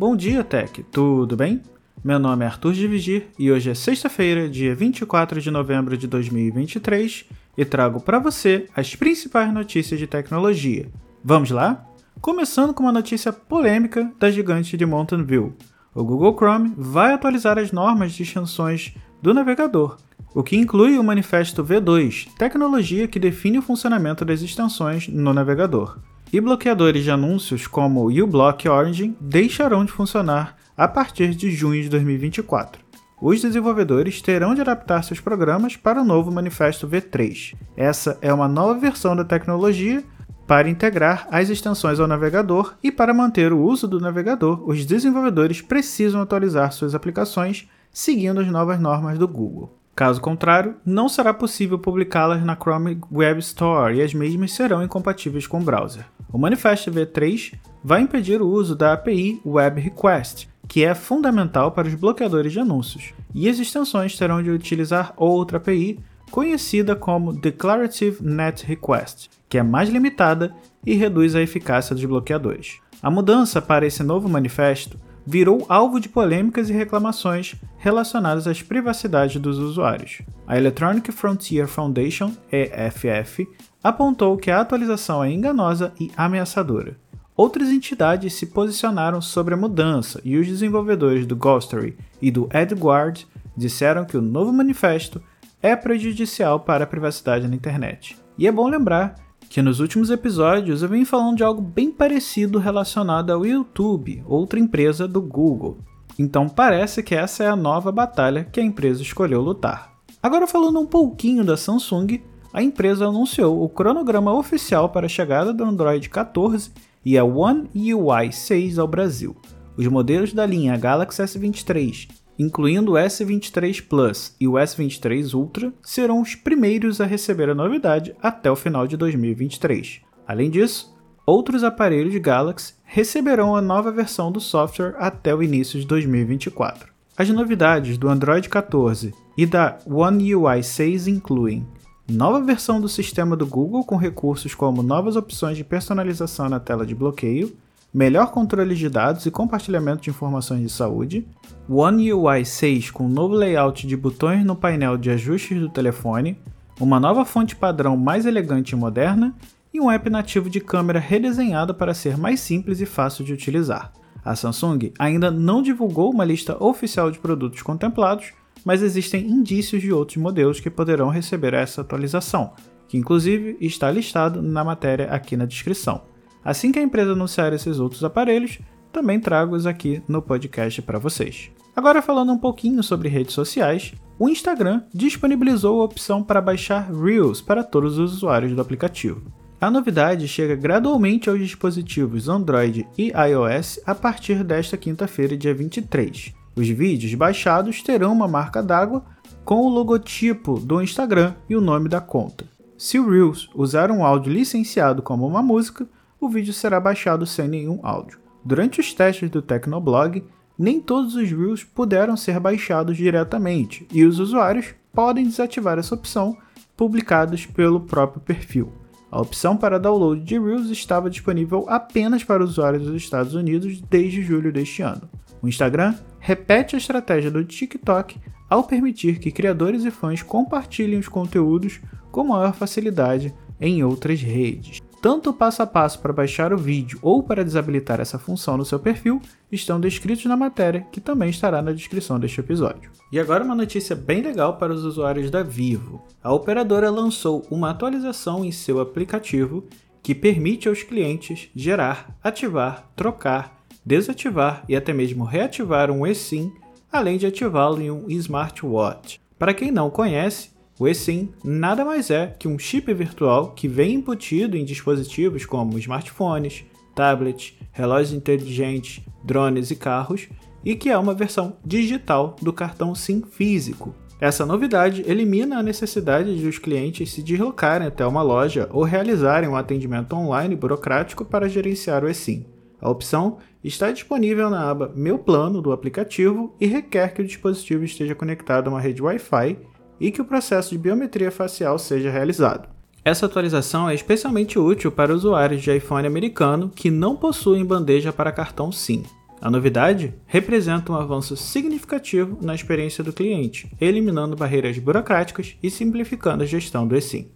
Bom dia, Tech, tudo bem? Meu nome é Arthur Divigir e hoje é sexta-feira, dia 24 de novembro de 2023 e trago para você as principais notícias de tecnologia. Vamos lá? Começando com uma notícia polêmica da gigante de Mountain View. O Google Chrome vai atualizar as normas de extensões do navegador, o que inclui o Manifesto V2, tecnologia que define o funcionamento das extensões no navegador. E bloqueadores de anúncios como o uBlock Origin deixarão de funcionar a partir de junho de 2024. Os desenvolvedores terão de adaptar seus programas para o novo Manifesto V3. Essa é uma nova versão da tecnologia para integrar as extensões ao navegador e para manter o uso do navegador, os desenvolvedores precisam atualizar suas aplicações seguindo as novas normas do Google. Caso contrário, não será possível publicá-las na Chrome Web Store e as mesmas serão incompatíveis com o browser. O Manifest V3 vai impedir o uso da API Web Request, que é fundamental para os bloqueadores de anúncios, e as extensões terão de utilizar outra API conhecida como Declarative Net Request, que é mais limitada e reduz a eficácia dos bloqueadores. A mudança para esse novo manifesto virou alvo de polêmicas e reclamações relacionadas às privacidades dos usuários. A Electronic Frontier Foundation, EFF, apontou que a atualização é enganosa e ameaçadora. Outras entidades se posicionaram sobre a mudança e os desenvolvedores do Ghostery e do EdGuard disseram que o novo manifesto é prejudicial para a privacidade na internet. E é bom lembrar que nos últimos episódios eu venho falando de algo bem parecido relacionado ao YouTube, outra empresa do Google. Então parece que essa é a nova batalha que a empresa escolheu lutar. Agora falando um pouquinho da Samsung, a empresa anunciou o cronograma oficial para a chegada do Android 14 e a One UI 6 ao Brasil. Os modelos da linha Galaxy S23 incluindo o S23 Plus e o S23 Ultra, serão os primeiros a receber a novidade até o final de 2023. Além disso, outros aparelhos Galaxy receberão a nova versão do software até o início de 2024. As novidades do Android 14 e da One UI 6 incluem nova versão do sistema do Google com recursos como novas opções de personalização na tela de bloqueio, melhor controle de dados e compartilhamento de informações de saúde, One UI 6 com novo layout de botões no painel de ajustes do telefone, uma nova fonte padrão mais elegante e moderna e um app nativo de câmera redesenhado para ser mais simples e fácil de utilizar. A Samsung ainda não divulgou uma lista oficial de produtos contemplados, mas existem indícios de outros modelos que poderão receber essa atualização, que inclusive está listado na matéria aqui na descrição. Assim que a empresa anunciar esses outros aparelhos, também trago-os aqui no podcast para vocês. Agora falando um pouquinho sobre redes sociais, o Instagram disponibilizou a opção para baixar Reels para todos os usuários do aplicativo. A novidade chega gradualmente aos dispositivos Android e iOS a partir desta quinta-feira, dia 23. Os vídeos baixados terão uma marca d'água com o logotipo do Instagram e o nome da conta. Se o Reels usar um áudio licenciado como uma música, o vídeo será baixado sem nenhum áudio. Durante os testes do Tecnoblog, nem todos os Reels puderam ser baixados diretamente e os usuários podem desativar essa opção publicados pelo próprio perfil. A opção para download de Reels estava disponível apenas para usuários dos Estados Unidos desde julho deste ano. O Instagram repete a estratégia do TikTok ao permitir que criadores e fãs compartilhem os conteúdos com maior facilidade em outras redes. Tanto o passo a passo para baixar o vídeo ou para desabilitar essa função no seu perfil estão descritos na matéria, que também estará na descrição deste episódio. E agora uma notícia bem legal para os usuários da Vivo. A operadora lançou uma atualização em seu aplicativo que permite aos clientes gerar, ativar, trocar, desativar e até mesmo reativar um eSIM, além de ativá-lo em um smartwatch. Para quem não conhece, o eSIM nada mais é que um chip virtual que vem embutido em dispositivos como smartphones, tablets, relógios inteligentes, drones e carros, e que é uma versão digital do cartão SIM físico. Essa novidade elimina a necessidade de os clientes se deslocarem até uma loja ou realizarem um atendimento online burocrático para gerenciar o eSIM. A opção está disponível na aba Meu Plano do aplicativo e requer que o dispositivo esteja conectado a uma rede Wi-Fi e que o processo de biometria facial seja realizado. Essa atualização é especialmente útil para usuários de iPhone americano que não possuem bandeja para cartão SIM. A novidade representa um avanço significativo na experiência do cliente, eliminando barreiras burocráticas e simplificando a gestão do eSIM.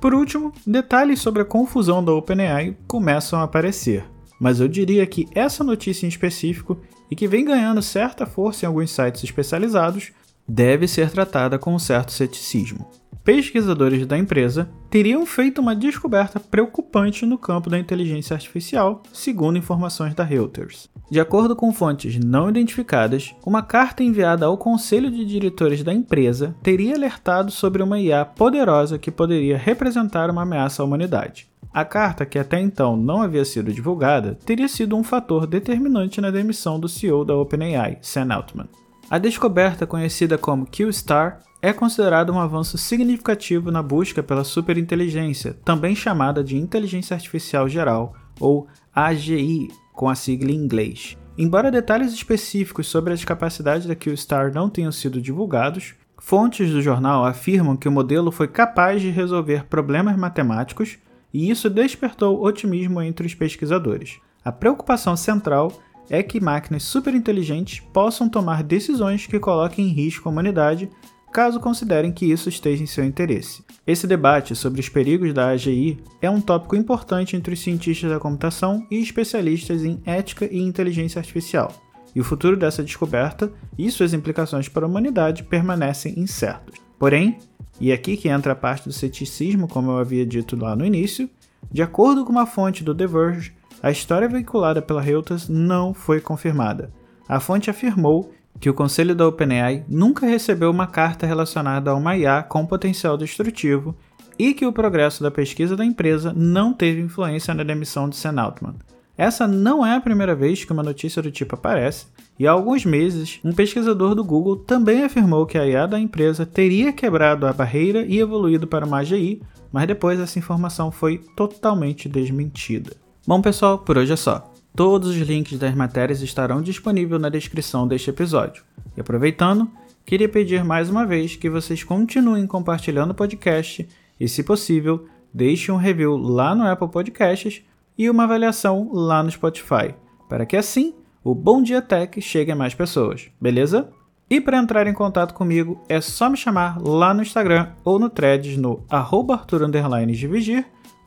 Por último, detalhes sobre a confusão da OpenAI começam a aparecer, mas eu diria que essa notícia em específico, e que vem ganhando certa força em alguns sites especializados, deve ser tratada com um certo ceticismo pesquisadores da empresa teriam feito uma descoberta preocupante no campo da inteligência artificial, segundo informações da Reuters. De acordo com fontes não identificadas, uma carta enviada ao conselho de diretores da empresa teria alertado sobre uma IA poderosa que poderia representar uma ameaça à humanidade. A carta, que até então não havia sido divulgada, teria sido um fator determinante na demissão do CEO da OpenAI, Sam Altman. A descoberta, conhecida como Q-Star, é considerado um avanço significativo na busca pela superinteligência, também chamada de inteligência artificial geral, ou AGI, com a sigla em inglês. Embora detalhes específicos sobre as capacidades da Q-Star não tenham sido divulgados, fontes do jornal afirmam que o modelo foi capaz de resolver problemas matemáticos e isso despertou otimismo entre os pesquisadores. A preocupação central é que máquinas superinteligentes possam tomar decisões que coloquem em risco a humanidade caso considerem que isso esteja em seu interesse. Esse debate sobre os perigos da AGI é um tópico importante entre os cientistas da computação e especialistas em ética e inteligência artificial, e o futuro dessa descoberta e suas implicações para a humanidade permanecem incertos. Porém, e é aqui que entra a parte do ceticismo, como eu havia dito lá no início, de acordo com uma fonte do The Verge, a história veiculada pela Reuters não foi confirmada. A fonte afirmou que o conselho da OpenAI nunca recebeu uma carta relacionada a uma IA com potencial destrutivo e que o progresso da pesquisa da empresa não teve influência na demissão de Sam Altman. Essa não é a primeira vez que uma notícia do tipo aparece, e há alguns meses, um pesquisador do Google também afirmou que a IA da empresa teria quebrado a barreira e evoluído para uma AGI, mas depois essa informação foi totalmente desmentida. Bom, pessoal, por hoje é só. Todos os links das matérias estarão disponíveis na descrição deste episódio. E aproveitando, queria pedir mais uma vez que vocês continuem compartilhando o podcast e, se possível, deixem um review lá no Apple Podcasts e uma avaliação lá no Spotify, para que assim o Bom Dia Tech chegue a mais pessoas, beleza? E para entrar em contato comigo é só me chamar lá no Instagram ou no threads no arroba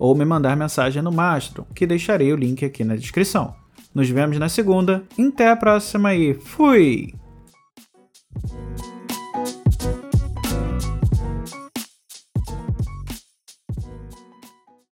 ou me mandar mensagem no Mastro, que deixarei o link aqui na descrição. Nos vemos na segunda. Até a próxima e fui!